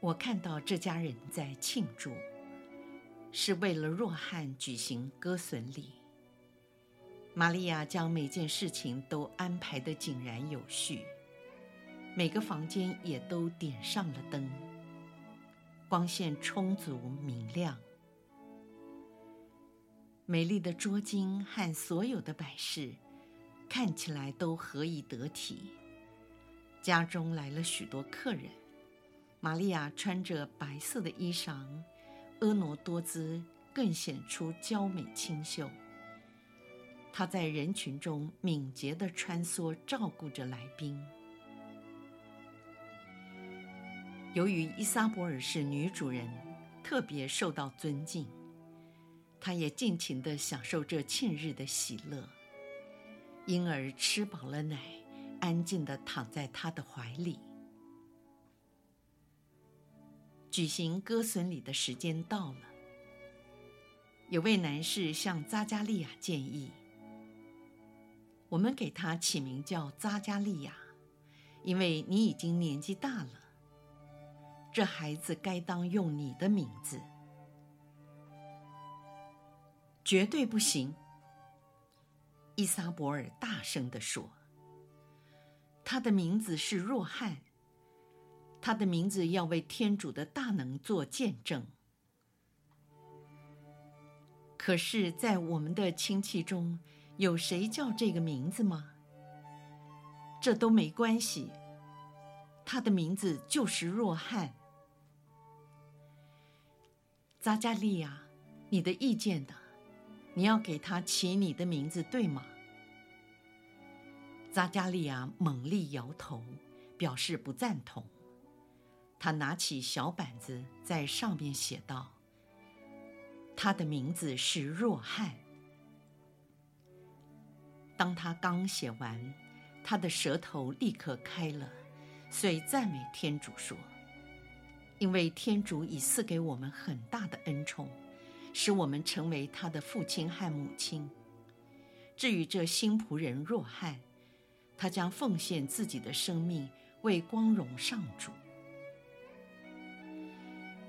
我看到这家人在庆祝，是为了若翰举行割损礼。玛利亚将每件事情都安排得井然有序，每个房间也都点上了灯，光线充足明亮。美丽的桌巾和所有的摆饰，看起来都合宜得体。家中来了许多客人。玛利亚穿着白色的衣裳，婀娜多姿，更显出娇美清秀。她在人群中敏捷地穿梭，照顾着来宾。由于伊莎伯尔是女主人，特别受到尊敬，她也尽情地享受这庆日的喜乐，婴儿吃饱了奶，安静地躺在她的怀里。举行割损礼的时间到了。有位男士向扎加利亚建议，我们给他起名叫扎加利亚，因为你已经年纪大了。这孩子该当用你的名字。绝对不行！伊撒伯尔大声地说：“他的名字是若翰。”他的名字要为天主的大能做见证。可是，在我们的亲戚中，有谁叫这个名字吗？这都没关系。他的名字就是若翰。扎加利亚，你的意见呢？你要给他起你的名字，对吗？扎加利亚猛力摇头，表示不赞同。他拿起小板子，在上面写道：“他的名字是若翰。”当他刚写完，他的舌头立刻开了，遂赞美天主说：“因为天主已赐给我们很大的恩宠，使我们成为他的父亲和母亲。至于这新仆人若翰，他将奉献自己的生命，为光荣上主。”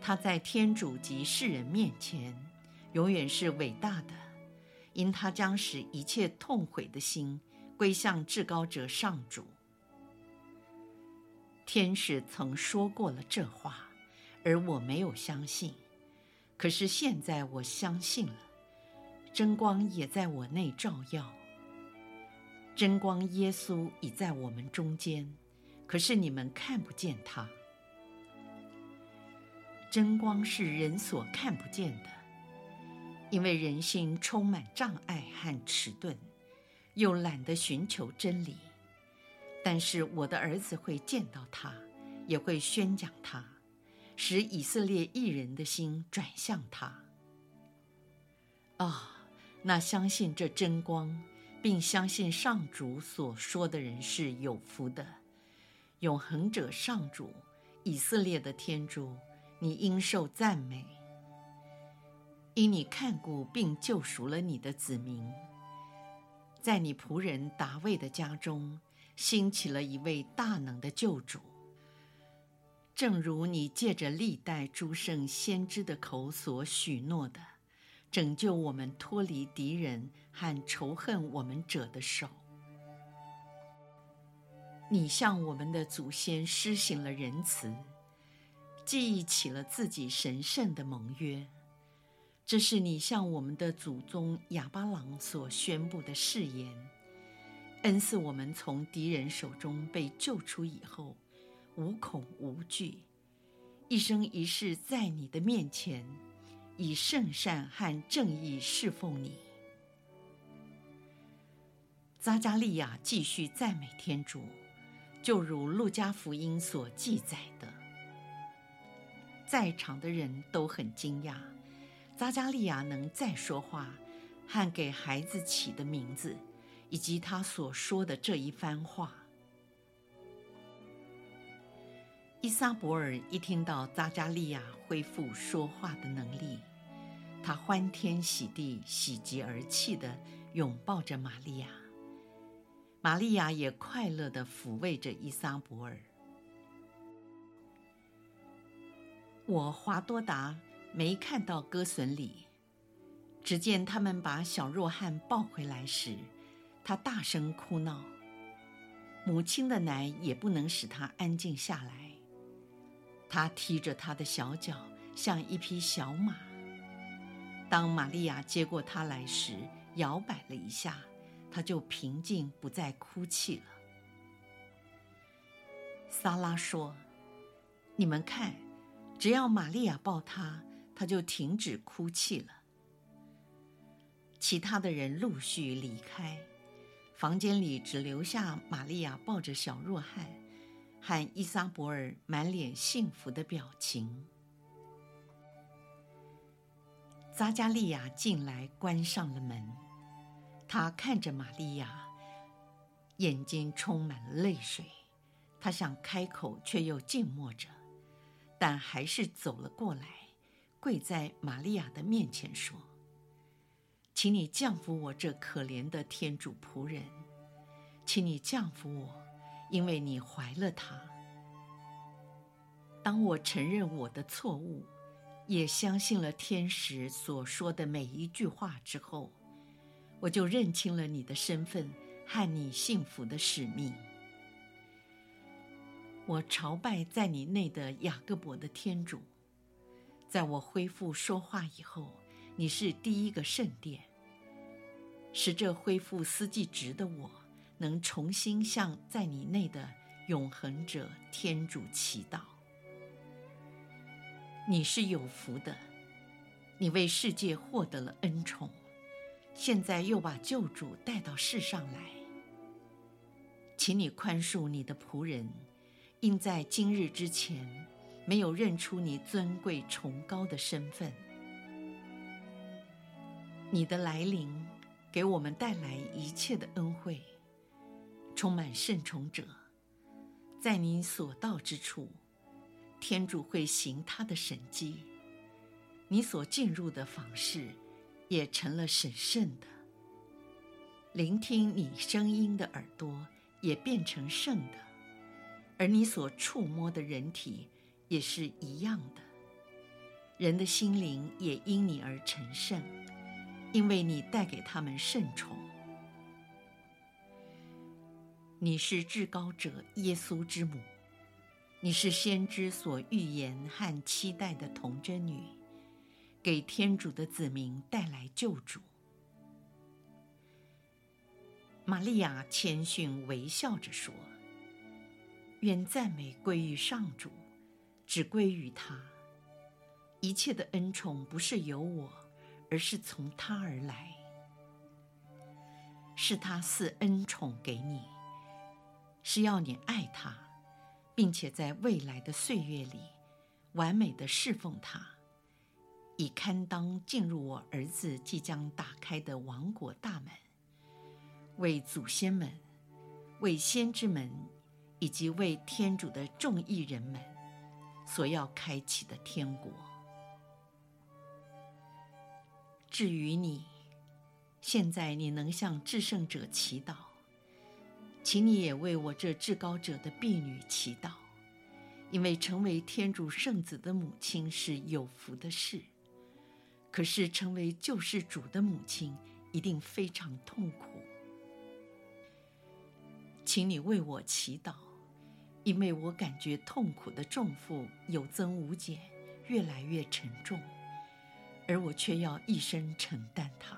他在天主及世人面前，永远是伟大的，因他将使一切痛悔的心归向至高者上主。天使曾说过了这话，而我没有相信，可是现在我相信了。真光也在我内照耀，真光耶稣已在我们中间，可是你们看不见他。真光是人所看不见的，因为人心充满障碍和迟钝，又懒得寻求真理。但是我的儿子会见到他，也会宣讲他，使以色列一人的心转向他。啊、哦，那相信这真光，并相信上主所说的人是有福的。永恒者上主，以色列的天主。你应受赞美，因你看顾并救赎了你的子民，在你仆人达味的家中兴起了一位大能的救主，正如你借着历代诸圣先知的口所许诺的，拯救我们脱离敌人和仇恨我们者的手。你向我们的祖先施行了仁慈。记忆起了自己神圣的盟约，这是你向我们的祖宗亚巴郎所宣布的誓言，恩赐我们从敌人手中被救出以后，无恐无惧，一生一世在你的面前，以圣善和正义侍奉你。扎加利亚继续赞美天主，就如路加福音所记载的。在场的人都很惊讶，扎加利亚能再说话，和给孩子起的名字，以及他所说的这一番话。伊莎伯尔一听到扎加利亚恢复说话的能力，他欢天喜地、喜极而泣地拥抱着玛利亚。玛利亚也快乐地抚慰着伊莎伯尔。我华多达没看到哥笋里，只见他们把小若翰抱回来时，他大声哭闹，母亲的奶也不能使他安静下来。他踢着他的小脚，像一匹小马。当玛利亚接过他来时，摇摆了一下，他就平静，不再哭泣了。萨拉说：“你们看。”只要玛利亚抱他，他就停止哭泣了。其他的人陆续离开，房间里只留下玛利亚抱着小若翰，和伊莎伯尔满脸幸福的表情。扎加利亚进来，关上了门。他看着玛利亚，眼睛充满了泪水。他想开口，却又静默着。但还是走了过来，跪在玛利亚的面前说：“请你降服我这可怜的天主仆人，请你降服我，因为你怀了他。当我承认我的错误，也相信了天使所说的每一句话之后，我就认清了你的身份和你幸福的使命。”我朝拜在你内的雅各伯的天主，在我恢复说话以后，你是第一个圣殿，使这恢复司祭职的我能重新向在你内的永恒者天主祈祷。你是有福的，你为世界获得了恩宠，现在又把救主带到世上来，请你宽恕你的仆人。因在今日之前，没有认出你尊贵崇高的身份，你的来临给我们带来一切的恩惠，充满圣宠者，在你所到之处，天主会行他的神迹，你所进入的房室也成了神圣的，聆听你声音的耳朵也变成圣的。而你所触摸的人体也是一样的，人的心灵也因你而成圣，因为你带给他们圣宠。你是至高者耶稣之母，你是先知所预言和期待的童贞女，给天主的子民带来救主。玛利亚谦逊微笑着说。愿赞美归于上主，只归于他。一切的恩宠不是由我，而是从他而来。是他赐恩宠给你，是要你爱他，并且在未来的岁月里，完美的侍奉他，以堪当进入我儿子即将打开的王国大门，为祖先们，为先知们。以及为天主的众义人们所要开启的天国。至于你，现在你能向至圣者祈祷，请你也为我这至高者的婢女祈祷，因为成为天主圣子的母亲是有福的事，可是成为救世主的母亲一定非常痛苦。请你为我祈祷。因为我感觉痛苦的重负有增无减，越来越沉重，而我却要一生承担它。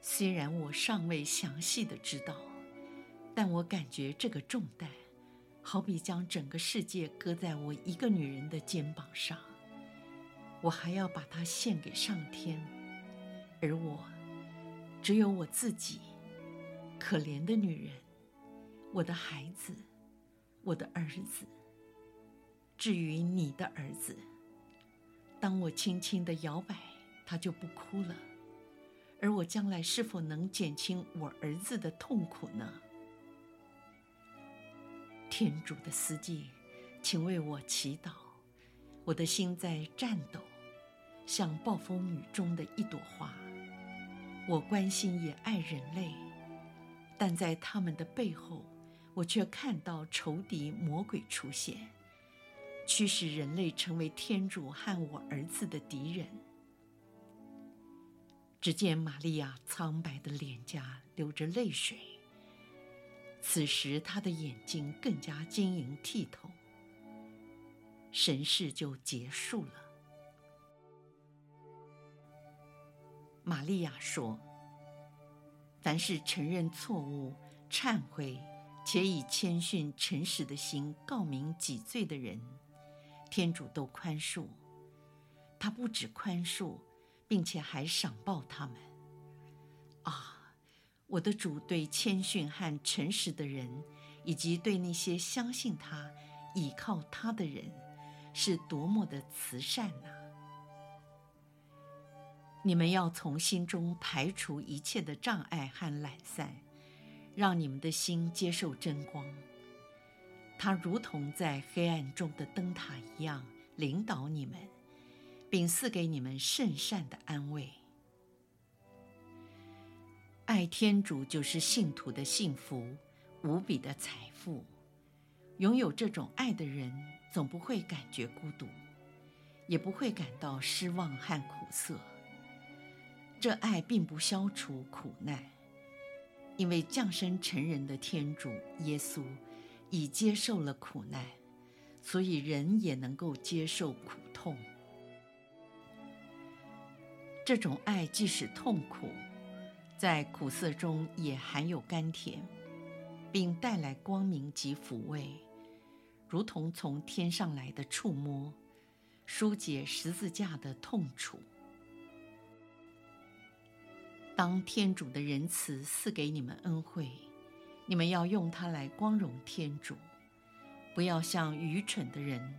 虽然我尚未详细的知道，但我感觉这个重担，好比将整个世界搁在我一个女人的肩膀上，我还要把它献给上天，而我，只有我自己，可怜的女人。我的孩子，我的儿子。至于你的儿子，当我轻轻地摇摆，他就不哭了。而我将来是否能减轻我儿子的痛苦呢？天主的司祭，请为我祈祷。我的心在颤抖，像暴风雨中的一朵花。我关心也爱人类，但在他们的背后，我却看到仇敌魔鬼出现。驱使人类成为天主和我儿子的敌人。只见玛利亚苍白的脸颊流着泪水，此时她的眼睛更加晶莹剔透。神事就结束了。玛利亚说：“凡是承认错误、忏悔，且以谦逊诚实的心告明己罪的人。”天主都宽恕，他不只宽恕，并且还赏报他们。啊，我的主对谦逊和诚实的人，以及对那些相信他、倚靠他的人，是多么的慈善呐！你们要从心中排除一切的障碍和懒散，让你们的心接受真光。他如同在黑暗中的灯塔一样领导你们，并赐给你们甚善的安慰。爱天主就是信徒的幸福，无比的财富。拥有这种爱的人，总不会感觉孤独，也不会感到失望和苦涩。这爱并不消除苦难，因为降生成人的天主耶稣。已接受了苦难，所以人也能够接受苦痛。这种爱即使痛苦，在苦涩中也含有甘甜，并带来光明及抚慰，如同从天上来的触摸，纾解十字架的痛楚。当天主的仁慈赐给你们恩惠。你们要用它来光荣天主，不要像愚蠢的人，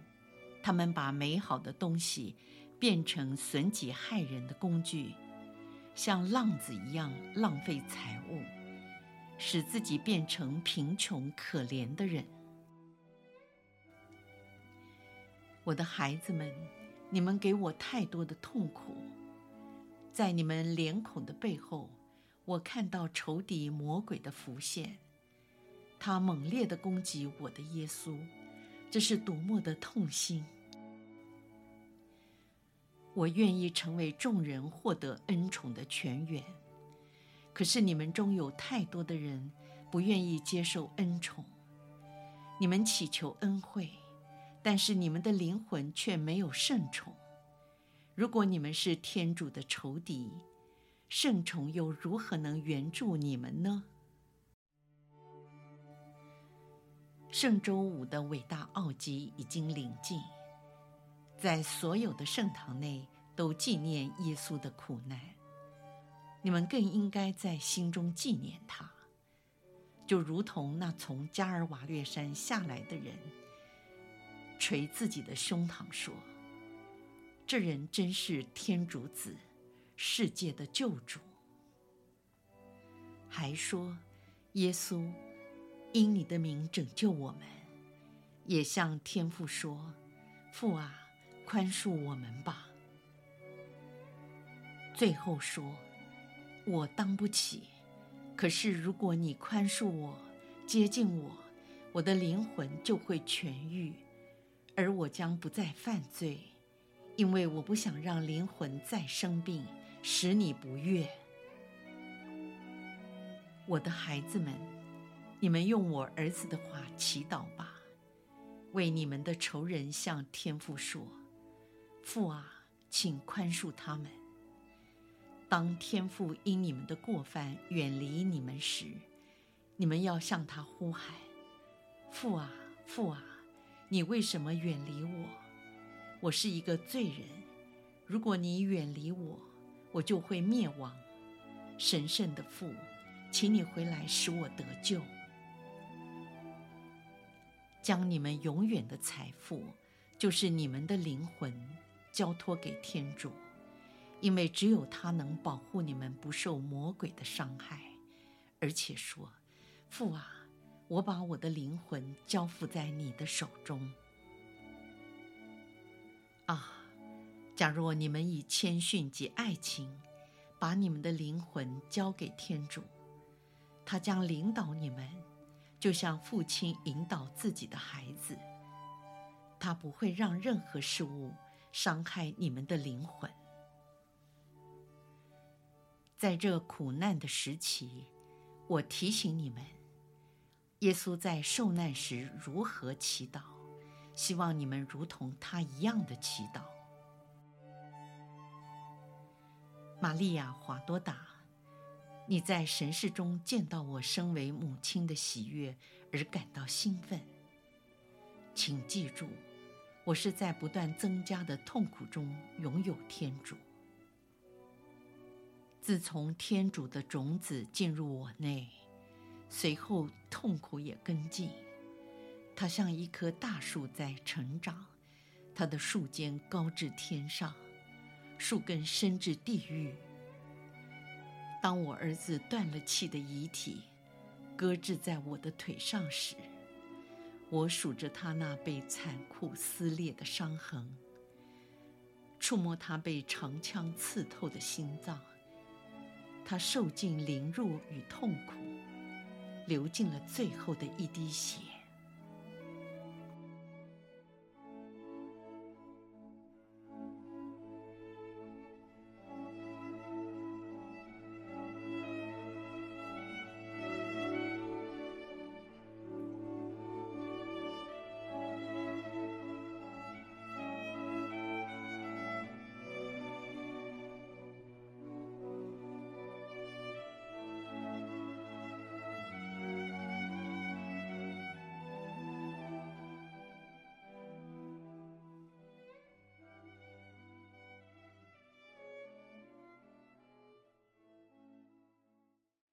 他们把美好的东西变成损己害人的工具，像浪子一样浪费财物，使自己变成贫穷可怜的人。我的孩子们，你们给我太多的痛苦，在你们脸孔的背后，我看到仇敌魔鬼的浮现。他猛烈地攻击我的耶稣，这是多么的痛心！我愿意成为众人获得恩宠的泉源，可是你们中有太多的人不愿意接受恩宠。你们祈求恩惠，但是你们的灵魂却没有圣宠。如果你们是天主的仇敌，圣宠又如何能援助你们呢？圣周五的伟大奥迹已经临近，在所有的圣堂内都纪念耶稣的苦难。你们更应该在心中纪念他，就如同那从加尔瓦略山下来的人，捶自己的胸膛说：“这人真是天主子，世界的救主。”还说：“耶稣。”因你的名拯救我们，也向天父说：“父啊，宽恕我们吧。”最后说：“我当不起，可是如果你宽恕我，接近我，我的灵魂就会痊愈，而我将不再犯罪，因为我不想让灵魂再生病，使你不悦。”我的孩子们。你们用我儿子的话祈祷吧，为你们的仇人向天父说：“父啊，请宽恕他们。”当天父因你们的过犯远离你们时，你们要向他呼喊：“父啊，父啊，你为什么远离我？我是一个罪人。如果你远离我，我就会灭亡。神圣的父，请你回来使我得救。”将你们永远的财富，就是你们的灵魂，交托给天主，因为只有他能保护你们不受魔鬼的伤害。而且说：“父啊，我把我的灵魂交付在你的手中。”啊，假若你们以谦逊及爱情，把你们的灵魂交给天主，他将领导你们。就像父亲引导自己的孩子，他不会让任何事物伤害你们的灵魂。在这苦难的时期，我提醒你们，耶稣在受难时如何祈祷，希望你们如同他一样的祈祷。玛利亚·华多达。你在神视中见到我身为母亲的喜悦而感到兴奋。请记住，我是在不断增加的痛苦中拥有天主。自从天主的种子进入我内，随后痛苦也跟进。它像一棵大树在成长，它的树尖高至天上，树根深至地狱。当我儿子断了气的遗体搁置在我的腿上时，我数着他那被残酷撕裂的伤痕，触摸他被长枪刺透的心脏，他受尽凌辱与痛苦，流尽了最后的一滴血。